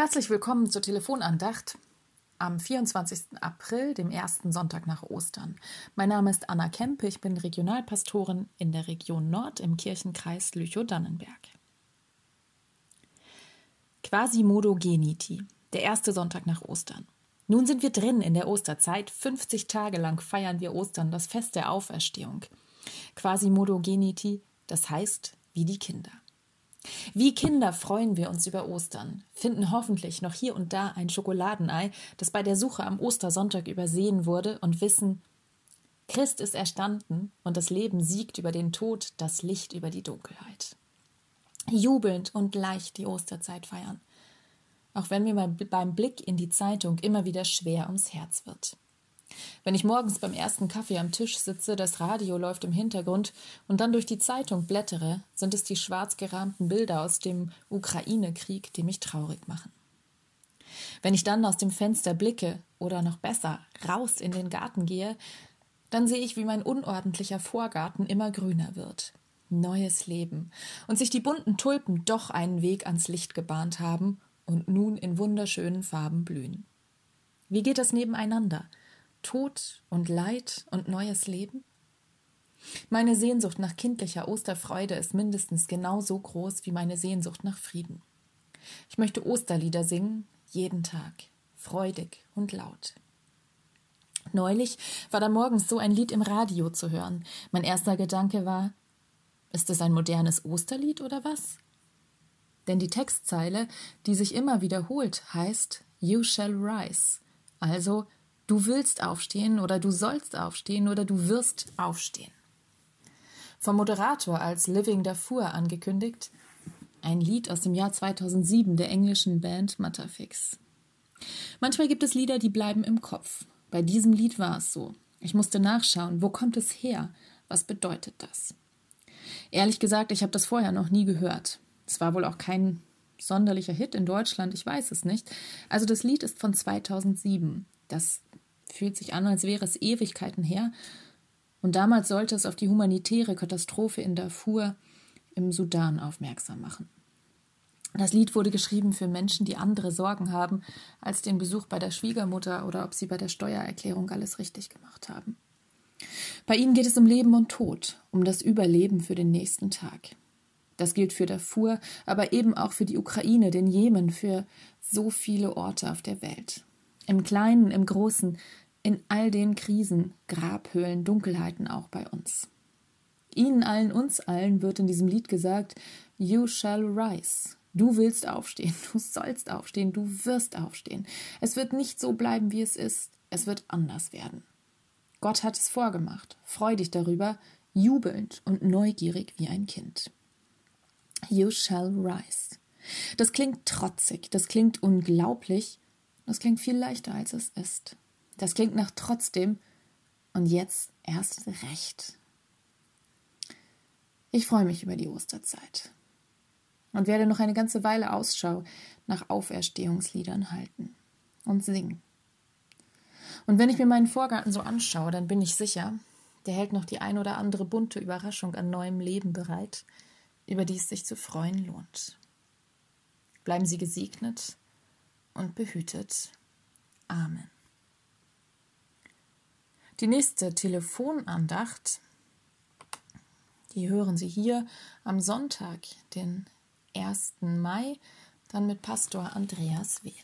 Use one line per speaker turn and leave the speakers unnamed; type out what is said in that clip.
Herzlich willkommen zur Telefonandacht am 24. April, dem ersten Sonntag nach Ostern. Mein Name ist Anna Kempe, ich bin Regionalpastorin in der Region Nord im Kirchenkreis Lüchow-Dannenberg. Quasimodo Geniti, der erste Sonntag nach Ostern. Nun sind wir drin in der Osterzeit. 50 Tage lang feiern wir Ostern, das Fest der Auferstehung. Quasimodo Geniti, das heißt wie die Kinder. Wie Kinder freuen wir uns über Ostern, finden hoffentlich noch hier und da ein Schokoladenei, das bei der Suche am Ostersonntag übersehen wurde, und wissen, Christ ist erstanden und das Leben siegt über den Tod, das Licht über die Dunkelheit. Jubelnd und leicht die Osterzeit feiern, auch wenn mir beim Blick in die Zeitung immer wieder schwer ums Herz wird. Wenn ich morgens beim ersten Kaffee am Tisch sitze, das Radio läuft im Hintergrund und dann durch die Zeitung blättere, sind es die schwarz gerahmten Bilder aus dem Ukraine-Krieg, die mich traurig machen. Wenn ich dann aus dem Fenster blicke oder noch besser raus in den Garten gehe, dann sehe ich, wie mein unordentlicher Vorgarten immer grüner wird. Neues Leben und sich die bunten Tulpen doch einen Weg ans Licht gebahnt haben und nun in wunderschönen Farben blühen. Wie geht das nebeneinander? Tod und Leid und neues Leben? Meine Sehnsucht nach kindlicher Osterfreude ist mindestens genauso groß wie meine Sehnsucht nach Frieden. Ich möchte Osterlieder singen, jeden Tag, freudig und laut. Neulich war da morgens so ein Lied im Radio zu hören. Mein erster Gedanke war, ist es ein modernes Osterlied oder was? Denn die Textzeile, die sich immer wiederholt, heißt You shall rise, also Du willst aufstehen oder du sollst aufstehen oder du wirst aufstehen. Vom Moderator als Living Darfur angekündigt, ein Lied aus dem Jahr 2007 der englischen Band Matterfix. Manchmal gibt es Lieder, die bleiben im Kopf. Bei diesem Lied war es so. Ich musste nachschauen, wo kommt es her? Was bedeutet das? Ehrlich gesagt, ich habe das vorher noch nie gehört. Es war wohl auch kein sonderlicher Hit in Deutschland, ich weiß es nicht. Also das Lied ist von 2007. Das fühlt sich an, als wäre es Ewigkeiten her. Und damals sollte es auf die humanitäre Katastrophe in Darfur im Sudan aufmerksam machen. Das Lied wurde geschrieben für Menschen, die andere Sorgen haben als den Besuch bei der Schwiegermutter oder ob sie bei der Steuererklärung alles richtig gemacht haben. Bei ihnen geht es um Leben und Tod, um das Überleben für den nächsten Tag. Das gilt für Darfur, aber eben auch für die Ukraine, den Jemen, für so viele Orte auf der Welt. Im Kleinen, im Großen, in all den Krisen, Grabhöhlen, Dunkelheiten auch bei uns. Ihnen allen, uns allen wird in diesem Lied gesagt, You shall rise. Du willst aufstehen, du sollst aufstehen, du wirst aufstehen. Es wird nicht so bleiben, wie es ist, es wird anders werden. Gott hat es vorgemacht, freu dich darüber, jubelnd und neugierig wie ein Kind. You shall rise. Das klingt trotzig, das klingt unglaublich, das klingt viel leichter, als es ist. Das klingt nach trotzdem und jetzt erst recht. Ich freue mich über die Osterzeit und werde noch eine ganze Weile Ausschau nach Auferstehungsliedern halten und singen. Und wenn ich mir meinen Vorgarten so anschaue, dann bin ich sicher, der hält noch die ein oder andere bunte Überraschung an neuem Leben bereit, über die es sich zu freuen lohnt. Bleiben Sie gesegnet und behütet. Amen. Die nächste Telefonandacht, die hören Sie hier am Sonntag, den 1. Mai, dann mit Pastor Andreas Wehn.